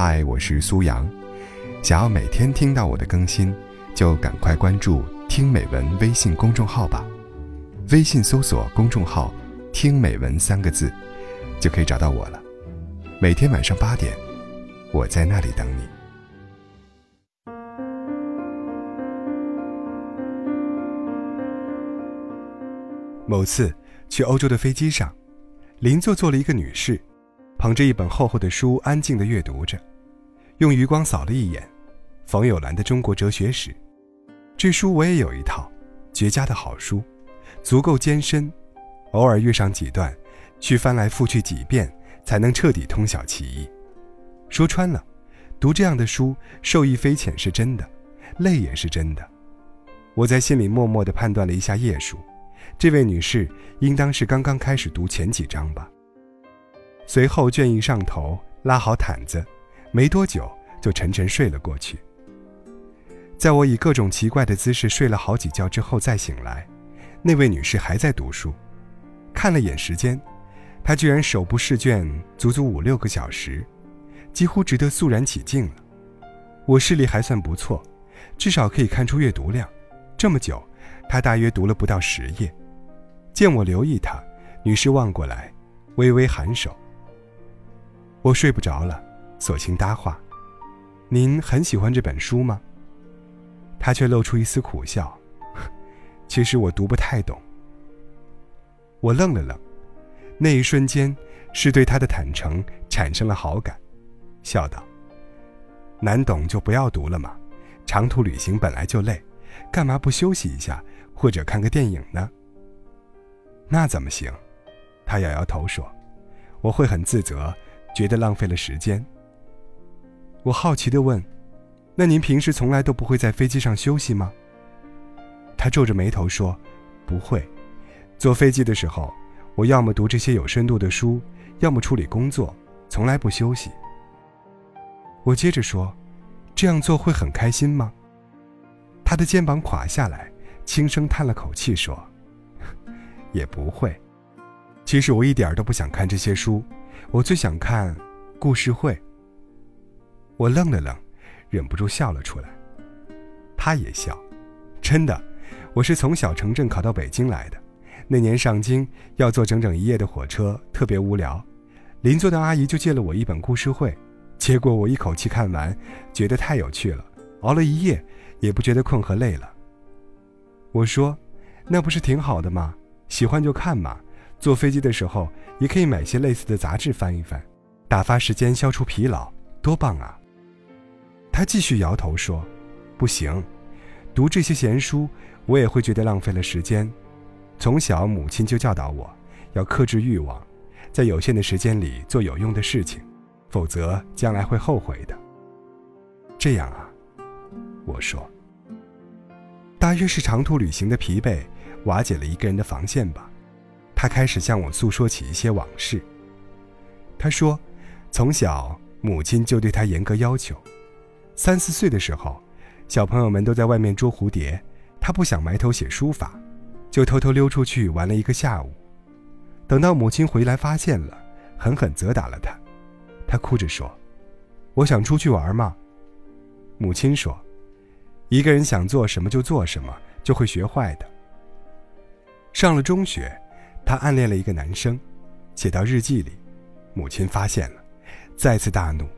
嗨，我是苏阳。想要每天听到我的更新，就赶快关注“听美文”微信公众号吧。微信搜索公众号“听美文”三个字，就可以找到我了。每天晚上八点，我在那里等你。某次去欧洲的飞机上，邻座坐了一个女士。捧着一本厚厚的书，安静地阅读着，用余光扫了一眼，冯友兰的《中国哲学史》，这书我也有一套，绝佳的好书，足够艰深，偶尔遇上几段，需翻来覆去几遍，才能彻底通晓其意。说穿了，读这样的书，受益匪浅是真的，累也是真的。我在心里默默地判断了一下页数，这位女士应当是刚刚开始读前几章吧。随后倦意上头，拉好毯子，没多久就沉沉睡了过去。在我以各种奇怪的姿势睡了好几觉之后再醒来，那位女士还在读书。看了眼时间，她居然手不释卷，足足五六个小时，几乎值得肃然起敬了。我视力还算不错，至少可以看出阅读量。这么久，她大约读了不到十页。见我留意她，女士望过来，微微颔首。我睡不着了，索性搭话：“您很喜欢这本书吗？”他却露出一丝苦笑：“ 其实我读不太懂。”我愣了愣，那一瞬间是对他的坦诚产生了好感，笑道：“难懂就不要读了嘛，长途旅行本来就累，干嘛不休息一下或者看个电影呢？”那怎么行？他摇摇头说：“我会很自责。”觉得浪费了时间。我好奇地问：“那您平时从来都不会在飞机上休息吗？”他皱着眉头说：“不会。坐飞机的时候，我要么读这些有深度的书，要么处理工作，从来不休息。”我接着说：“这样做会很开心吗？”他的肩膀垮下来，轻声叹了口气说：“ 也不会。其实我一点都不想看这些书。”我最想看故事会。我愣了愣，忍不住笑了出来。他也笑，真的，我是从小城镇考到北京来的。那年上京要坐整整一夜的火车，特别无聊。邻座的阿姨就借了我一本故事会，结果我一口气看完，觉得太有趣了，熬了一夜也不觉得困和累了。我说：“那不是挺好的吗？喜欢就看嘛。”坐飞机的时候，也可以买些类似的杂志翻一翻，打发时间，消除疲劳，多棒啊！他继续摇头说：“不行，读这些闲书，我也会觉得浪费了时间。从小母亲就教导我，要克制欲望，在有限的时间里做有用的事情，否则将来会后悔的。”这样啊，我说。大约是长途旅行的疲惫，瓦解了一个人的防线吧。他开始向我诉说起一些往事。他说，从小母亲就对他严格要求。三四岁的时候，小朋友们都在外面捉蝴蝶，他不想埋头写书法，就偷偷溜出去玩了一个下午。等到母亲回来发现了，狠狠责打了他。他哭着说：“我想出去玩嘛。”母亲说：“一个人想做什么就做什么，就会学坏的。”上了中学。他暗恋了一个男生，写到日记里，母亲发现了，再次大怒，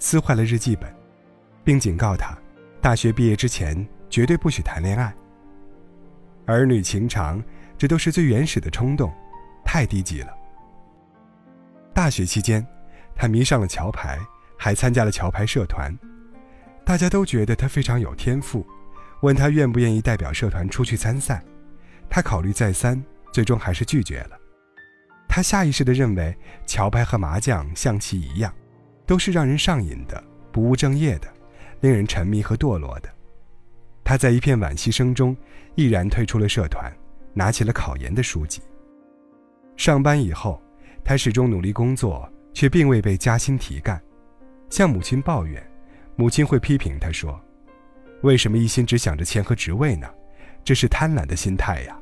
撕坏了日记本，并警告他，大学毕业之前绝对不许谈恋爱。儿女情长，这都是最原始的冲动，太低级了。大学期间，他迷上了桥牌，还参加了桥牌社团，大家都觉得他非常有天赋，问他愿不愿意代表社团出去参赛，他考虑再三。最终还是拒绝了。他下意识地认为桥牌和麻将象棋一样，都是让人上瘾的、不务正业的、令人沉迷和堕落的。他在一片惋惜声中，毅然退出了社团，拿起了考研的书籍。上班以后，他始终努力工作，却并未被加薪提干。向母亲抱怨，母亲会批评他说：“为什么一心只想着钱和职位呢？这是贪婪的心态呀。”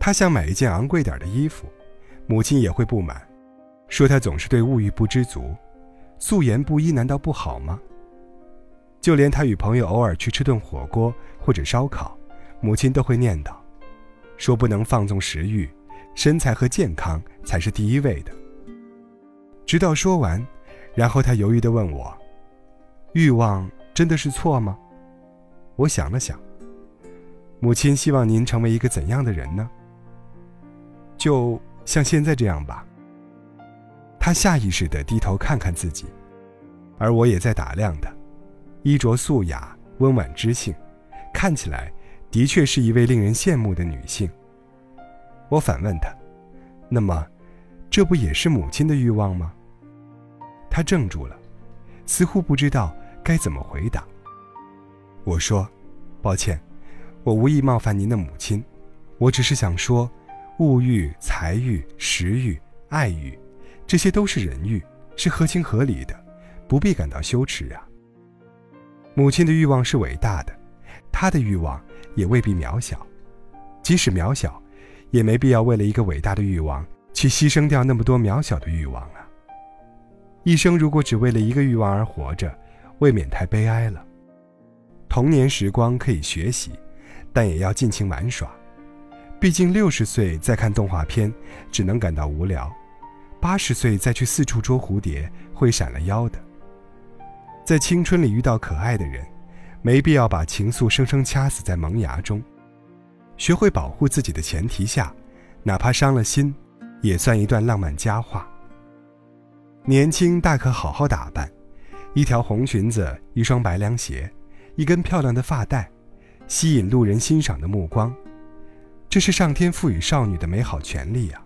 他想买一件昂贵点的衣服，母亲也会不满，说他总是对物欲不知足。素颜不一难道不好吗？就连他与朋友偶尔去吃顿火锅或者烧烤，母亲都会念叨，说不能放纵食欲，身材和健康才是第一位的。直到说完，然后他犹豫地问我：“欲望真的是错吗？”我想了想，母亲希望您成为一个怎样的人呢？就像现在这样吧。他下意识地低头看看自己，而我也在打量他。衣着素雅、温婉知性，看起来的确是一位令人羡慕的女性。我反问他：“那么，这不也是母亲的欲望吗？”他怔住了，似乎不知道该怎么回答。我说：“抱歉，我无意冒犯您的母亲，我只是想说，物欲、财欲、食欲、爱欲，这些都是人欲，是合情合理的，不必感到羞耻啊。”母亲的欲望是伟大的，她的欲望也未必渺小，即使渺小，也没必要为了一个伟大的欲望去牺牲掉那么多渺小的欲望啊。一生如果只为了一个欲望而活着，未免太悲哀了。童年时光可以学习，但也要尽情玩耍。毕竟六十岁再看动画片，只能感到无聊；八十岁再去四处捉蝴蝶，会闪了腰的。在青春里遇到可爱的人，没必要把情愫生生掐死在萌芽中。学会保护自己的前提下，哪怕伤了心，也算一段浪漫佳话。年轻大可好好打扮，一条红裙子，一双白凉鞋，一根漂亮的发带，吸引路人欣赏的目光。这是上天赋予少女的美好权利呀。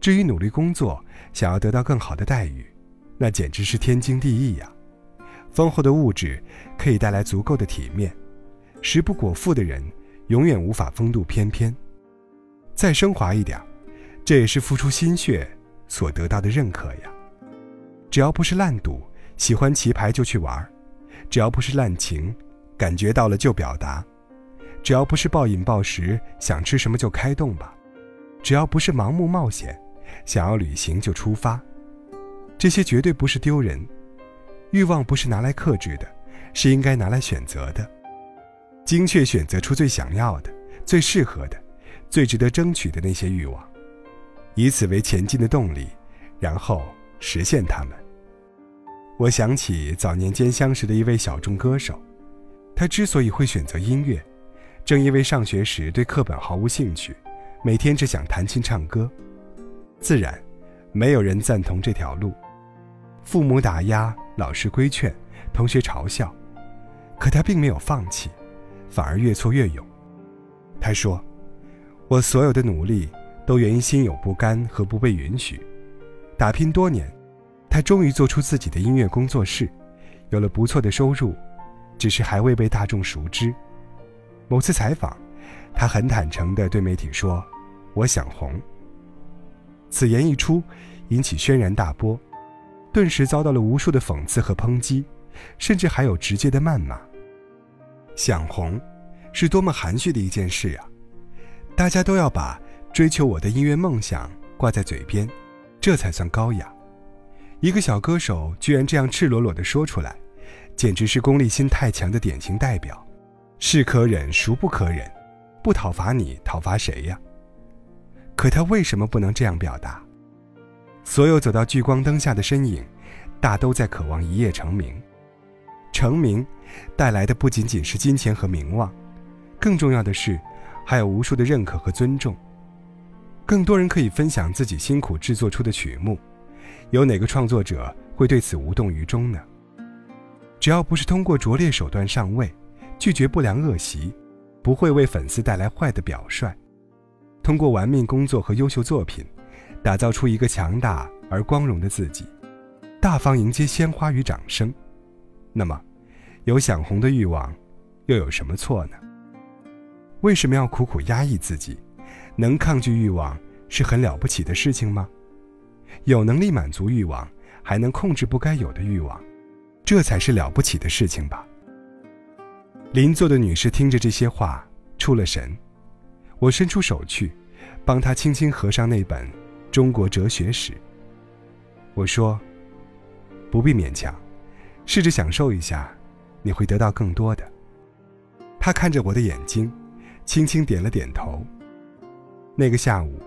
至于努力工作，想要得到更好的待遇，那简直是天经地义呀。丰厚的物质可以带来足够的体面，食不果腹的人永远无法风度翩翩。再升华一点，这也是付出心血所得到的认可呀。只要不是烂赌，喜欢棋牌就去玩；只要不是滥情，感觉到了就表达；只要不是暴饮暴食，想吃什么就开动吧；只要不是盲目冒险，想要旅行就出发。这些绝对不是丢人。欲望不是拿来克制的，是应该拿来选择的，精确选择出最想要的、最适合的、最值得争取的那些欲望，以此为前进的动力，然后实现它们。我想起早年间相识的一位小众歌手，他之所以会选择音乐，正因为上学时对课本毫无兴趣，每天只想弹琴唱歌，自然，没有人赞同这条路。父母打压，老师规劝，同学嘲笑，可他并没有放弃，反而越挫越勇。他说：“我所有的努力都源于心有不甘和不被允许。打拼多年，他终于做出自己的音乐工作室，有了不错的收入，只是还未被大众熟知。某次采访，他很坦诚地对媒体说：‘我想红。’此言一出，引起轩然大波。”顿时遭到了无数的讽刺和抨击，甚至还有直接的谩骂。想红，是多么含蓄的一件事啊！大家都要把追求我的音乐梦想挂在嘴边，这才算高雅。一个小歌手居然这样赤裸裸地说出来，简直是功利心太强的典型代表。是可忍，孰不可忍？不讨伐你，讨伐谁呀？可他为什么不能这样表达？所有走到聚光灯下的身影，大都在渴望一夜成名。成名，带来的不仅仅是金钱和名望，更重要的是，还有无数的认可和尊重。更多人可以分享自己辛苦制作出的曲目，有哪个创作者会对此无动于衷呢？只要不是通过拙劣手段上位，拒绝不良恶习，不会为粉丝带来坏的表率，通过玩命工作和优秀作品。打造出一个强大而光荣的自己，大方迎接鲜花与掌声。那么，有想红的欲望，又有什么错呢？为什么要苦苦压抑自己？能抗拒欲望是很了不起的事情吗？有能力满足欲望，还能控制不该有的欲望，这才是了不起的事情吧。邻座的女士听着这些话，出了神。我伸出手去，帮她轻轻合上那本。中国哲学史。我说：“不必勉强，试着享受一下，你会得到更多的。他看着我的眼睛，轻轻点了点头。那个下午，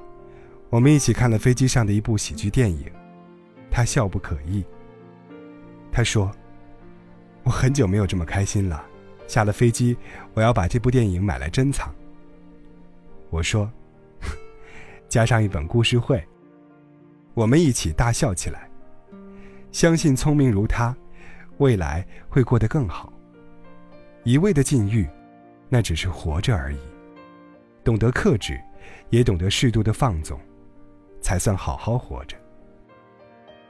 我们一起看了飞机上的一部喜剧电影，他笑不可抑。他说：“我很久没有这么开心了，下了飞机，我要把这部电影买来珍藏。”我说：“加上一本故事会。”我们一起大笑起来。相信聪明如他，未来会过得更好。一味的禁欲。那只是活着而已，懂得克制，也懂得适度的放纵，才算好好活着。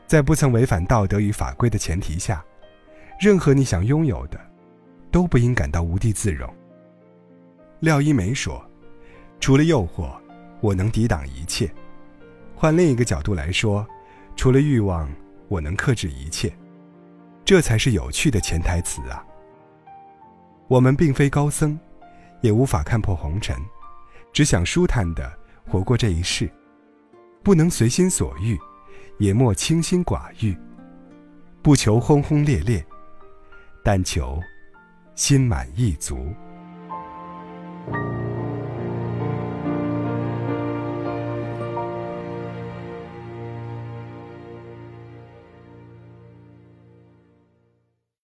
在不曾违反道德与法规的前提下，任何你想拥有的，都不应感到无地自容。廖一梅说：“除了诱惑，我能抵挡一切；换另一个角度来说，除了欲望，我能克制一切。这才是有趣的潜台词啊！我们并非高僧。”也无法看破红尘，只想舒坦的活过这一世，不能随心所欲，也莫清心寡欲，不求轰轰烈烈，但求心满意足。